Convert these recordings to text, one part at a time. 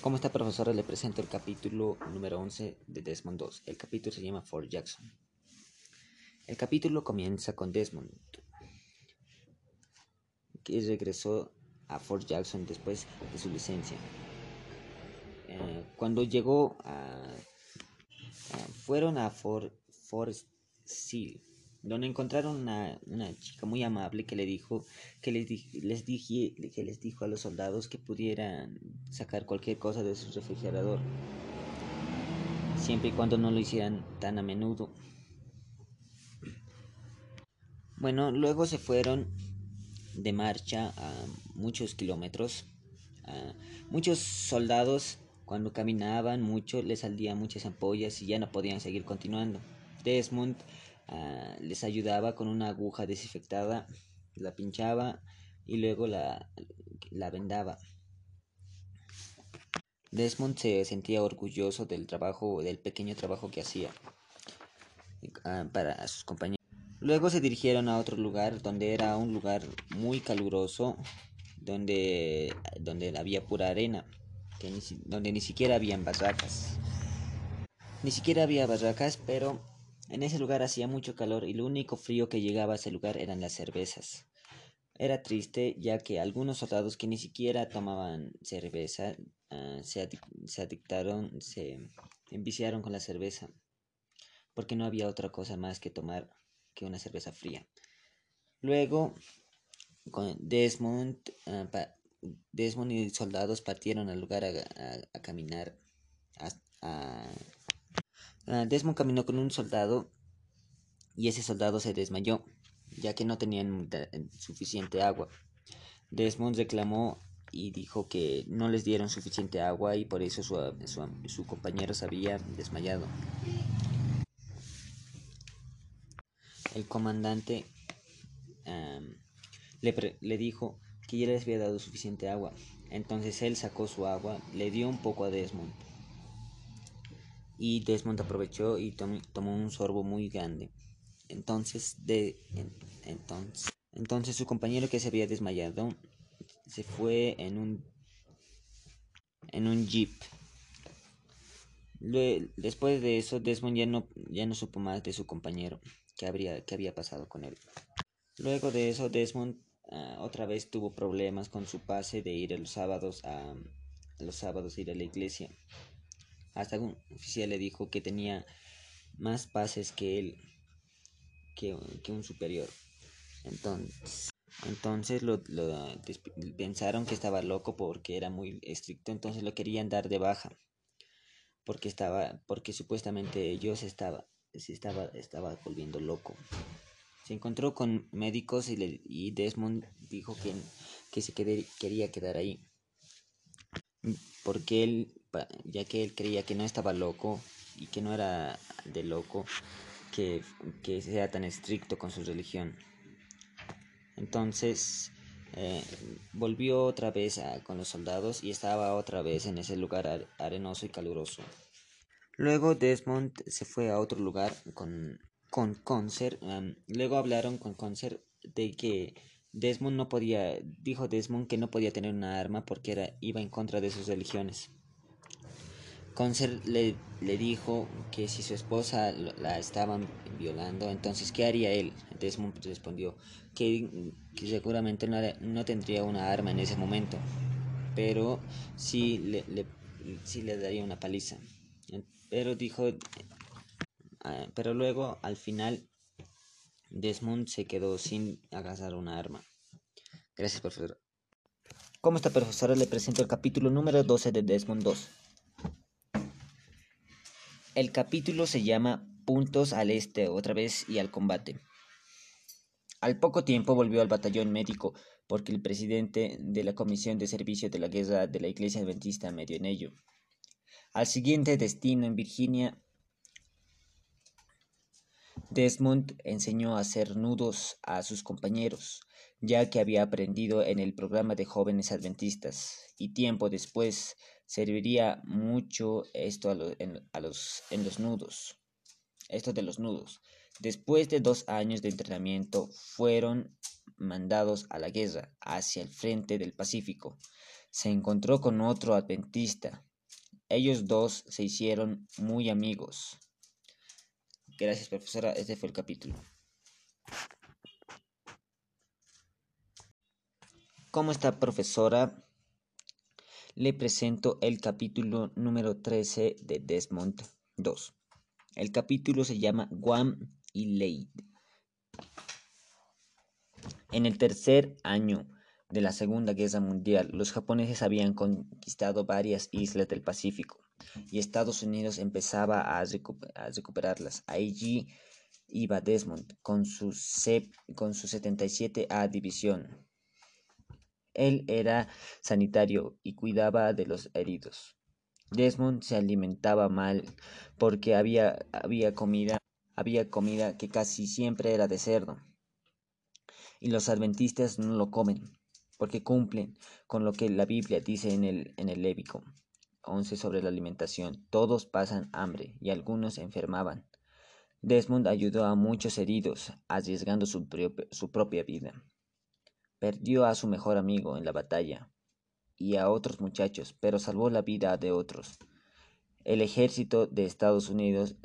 Como está profesora, le presento el capítulo número 11 de Desmond 2. El capítulo se llama Fort Jackson. El capítulo comienza con Desmond, que regresó a Fort Jackson después de su licencia. Eh, cuando llegó a, fueron a Fort, Forest Seal donde encontraron una, una, chica muy amable que le dijo que les, les dije, que les dijo a los soldados que pudieran sacar cualquier cosa de su refrigerador siempre y cuando no lo hicieran tan a menudo. Bueno luego se fueron de marcha a muchos kilómetros muchos soldados cuando caminaban mucho les salían muchas ampollas y ya no podían seguir continuando. Desmond Ah, les ayudaba con una aguja desinfectada, la pinchaba y luego la, la vendaba. Desmond se sentía orgulloso del trabajo, del pequeño trabajo que hacía ah, para sus compañeros. Luego se dirigieron a otro lugar donde era un lugar muy caluroso, donde, donde había pura arena, donde ni siquiera habían barracas. Ni siquiera había barracas, pero en ese lugar hacía mucho calor y lo único frío que llegaba a ese lugar eran las cervezas. Era triste ya que algunos soldados que ni siquiera tomaban cerveza ah, se, se adictaron, se enviciaron con la cerveza, porque no había otra cosa más que tomar que una cerveza fría. Luego, con Desmond, ah, Desmond y soldados partieron al lugar a, caminar a Ah, Desmond caminó con un soldado y ese soldado se desmayó, ya que no tenían suficiente agua. Desmond reclamó y dijo que no les dieron suficiente agua y por eso su, compañero se había desmayado. El comandante le, le dijo que ya les había dado suficiente agua. Entonces él sacó su agua, le dio un poco a Desmond y Desmond aprovechó y tomó un sorbo muy grande. Entonces, de, entonces, entonces su compañero que se había desmayado se fue en un en un jeep. después de eso, Desmond ya no, ya no supo más de su compañero, que, habría, había pasado con él. Luego de eso, Desmond ah, otra vez tuvo problemas con su pase de ir a los sábados a, los sábados ir a la iglesia. Hasta un oficial le dijo que tenía más pases que él, que, un superior. Entonces, entonces lo, pensaron que estaba loco porque era muy estricto, entonces lo querían dar de baja. Porque estaba, porque supuestamente ellos estaba, se estaba, estaba volviendo loco. Se encontró con médicos y, y Desmond dijo que, que se quería quedar ahí. Porque él ya que él creía que no estaba loco y que no era de loco que, sea tan estricto con su religión. Entonces eh, volvió otra vez con los soldados y estaba otra vez en ese lugar arenoso y caluroso. Luego Desmond se fue a otro lugar con, con Concert. luego hablaron con Concert de que Desmond no podía, dijo Desmond que no podía tener una arma porque era, iba en contra de sus religiones. Concert le, le, dijo que si su esposa la estaban violando, entonces ¿qué haría él? Desmond respondió que, seguramente no, tendría una arma en ese momento, pero sí le, le daría una paliza. Pero dijo, ah, pero luego al final Desmond se quedó sin agarrar una arma. Gracias, profesor. Como esta profesora le presento el capítulo número 12 de Desmond 2. El capítulo se llama Puntos al Este otra vez y al combate. Al poco tiempo volvió al batallón médico porque el presidente de la Comisión de Servicio de la Guerra de la Iglesia Adventista medio en ello. Al siguiente destino en Virginia, Desmond enseñó a hacer nudos a sus compañeros, ya que había aprendido en el programa de jóvenes adventistas, y tiempo después serviría mucho esto en, los, en los nudos. Esto de los nudos. Después de dos años de entrenamiento, fueron mandados a la guerra hacia el frente del Pacífico. Se encontró con otro adventista Ellos dos se hicieron muy amigos. Gracias, profesora. Este fue el capítulo. ¿Cómo está, profesora? Le presento el capítulo número 13 de Desmond 2. El capítulo se llama Guam y Leid. En el tercer año de la Segunda Guerra Mundial, los japoneses habían conquistado varias islas del Pacífico y Estados Unidos empezaba a, recuperarlas. Allí iba Desmond con su, con su 77A División. Él era sanitario y cuidaba de los heridos. Desmond se alimentaba mal porque había, había comida había comida que casi siempre era de cerdo. Y los adventistas no lo comen, porque cumplen con lo que la Biblia dice en el, en el Lévico 11 sobre la alimentación. Todos pasan hambre y algunos enfermaban. Desmond ayudó a muchos heridos, arriesgando su, su propia vida. Perdió a su mejor amigo en la batalla y a otros muchachos, pero salvó la vida de otros el ejército de Estados Unidos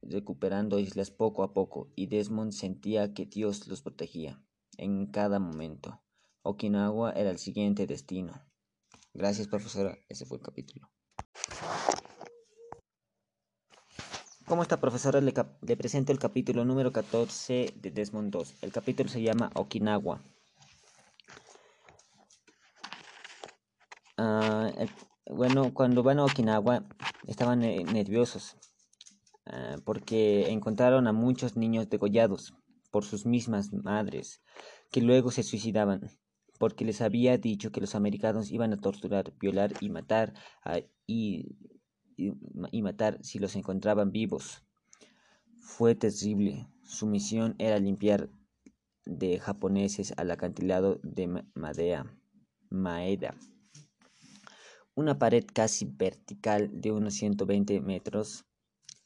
recuperando islas poco a poco y Desmond sentía que Dios los protegía en cada momento. Okinawa era el siguiente destino. Gracias, profesora. Ese fue el capítulo. ¿Cómo está, profesora? Le, le, presento el capítulo número 14 de Desmond 2. El capítulo se llama Okinawa. Uh, el, bueno, cuando van a Okinawa estaban eh, nerviosos ah, porque encontraron a muchos niños degollados por sus mismas madres, que luego se suicidaban, porque les había dicho que los americanos iban a torturar, violar y matar y, y matar si los encontraban vivos. Fue terrible. Su misión era limpiar de japoneses al acantilado de Madea, Maeda una pared casi vertical de unos 120 metros,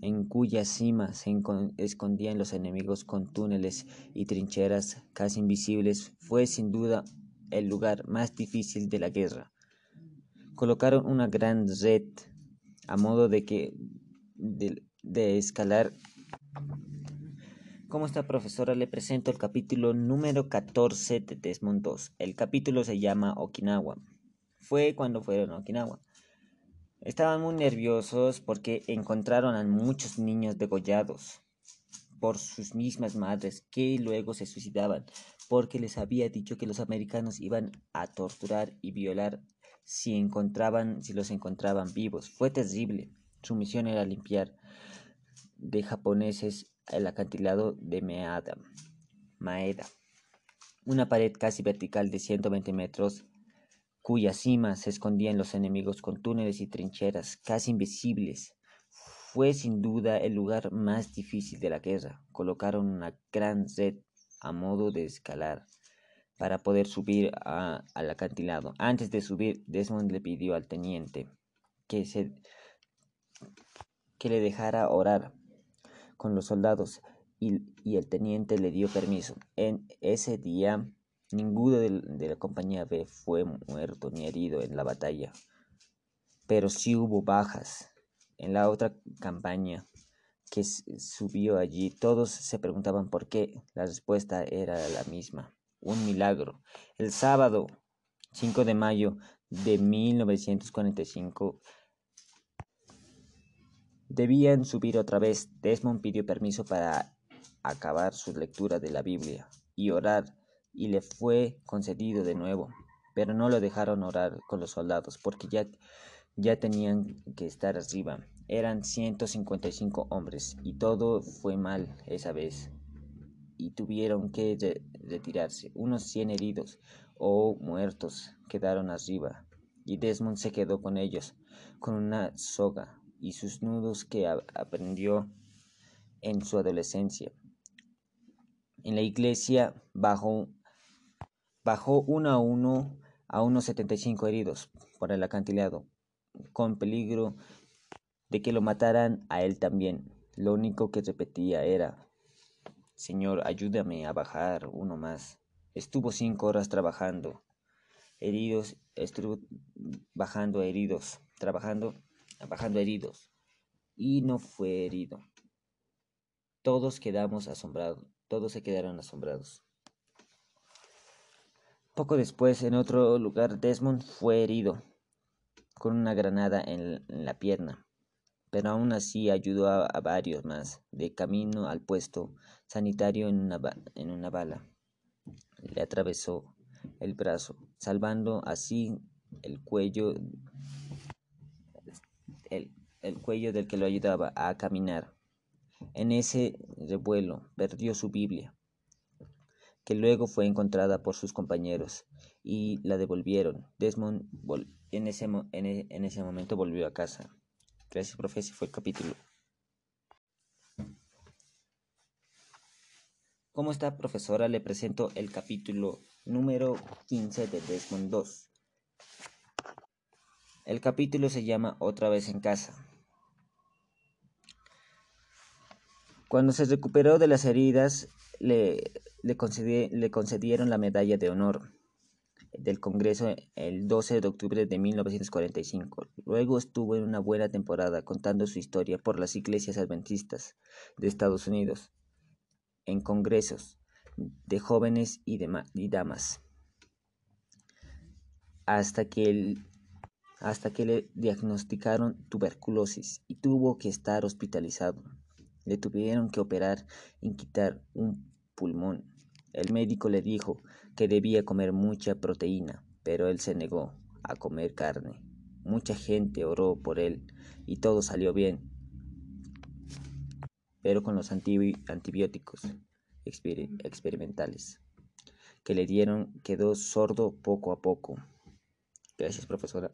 en cuya cima se escondían los enemigos con túneles y trincheras casi invisibles, fue sin duda el lugar más difícil de la guerra. Colocaron una gran red a modo de que de, escalar. Como esta profesora le presento el capítulo número 14 de Desmond 2. El capítulo se llama Okinawa fue cuando fueron a Okinawa. Estaban muy nerviosos porque encontraron a muchos niños degollados por sus mismas madres que luego se suicidaban porque les había dicho que los americanos iban a torturar y violar si encontraban si los encontraban vivos. Fue terrible. Su misión era limpiar de japoneses el acantilado de Meada, Maeda, una pared casi vertical de 120 metros cuya cima se escondían los enemigos con túneles y trincheras casi invisibles. Fue sin duda el lugar más difícil de la guerra. Colocaron una gran red a modo de escalar para poder subir al acantilado. Antes de subir, Desmond le pidió al teniente que, se, que le dejara orar con los soldados y, y el teniente le dio permiso. En ese día Ninguno de, la compañía B fue muerto ni herido en la batalla, pero sí hubo bajas. En la otra campaña que subió allí, todos se preguntaban por qué. La respuesta era la misma, un milagro. El sábado 5 de mayo de 1945 debían subir otra vez. Desmond pidió permiso para acabar su lectura de la Biblia y orar y le fue concedido de nuevo, pero no lo dejaron orar con los soldados porque ya, ya tenían que estar arriba. Eran 155 hombres y todo fue mal esa vez y tuvieron que retirarse. Unos 100 heridos o muertos quedaron arriba y Desmond se quedó con ellos con una soga y sus nudos que aprendió en su adolescencia. En la iglesia bajo Bajó uno a uno a unos 75 heridos por el acantilado, con peligro de que lo mataran a él también. Lo único que repetía era, Señor, ayúdame a bajar uno más. Estuvo cinco horas trabajando, heridos, estuvo bajando heridos, trabajando bajando heridos, y no fue herido. Todos quedamos asombrados, todos se quedaron asombrados. Poco después, en otro lugar, Desmond fue herido con una granada en, la pierna, pero aún así ayudó a, varios más de camino al puesto sanitario en una, bala. Le atravesó el brazo, salvando así el cuello, el, el cuello del que lo ayudaba a caminar. En ese revuelo perdió su Biblia, que luego fue encontrada por sus compañeros y la devolvieron. Desmond en ese, e, en, ese momento volvió a casa. Gracias, profe. Ese fue el capítulo. ¿Cómo está, profesora? Le presento el capítulo número 15 de Desmond 2. El capítulo se llama Otra vez en casa. Cuando se recuperó de las heridas, le, le, concedieron la medalla de honor del Congreso el 12 de octubre de 1945. Luego estuvo en una buena temporada contando su historia por las iglesias adventistas de Estados Unidos, en congresos de jóvenes y, y damas, hasta que, hasta que le diagnosticaron tuberculosis y tuvo que estar hospitalizado. Le tuvieron que operar y quitar un pulmón. El médico le dijo que debía comer mucha proteína, pero él se negó a comer carne. Mucha gente oró por él y todo salió bien. Pero con los antibióticos experimentales que le dieron quedó sordo poco a poco. Gracias, profesora.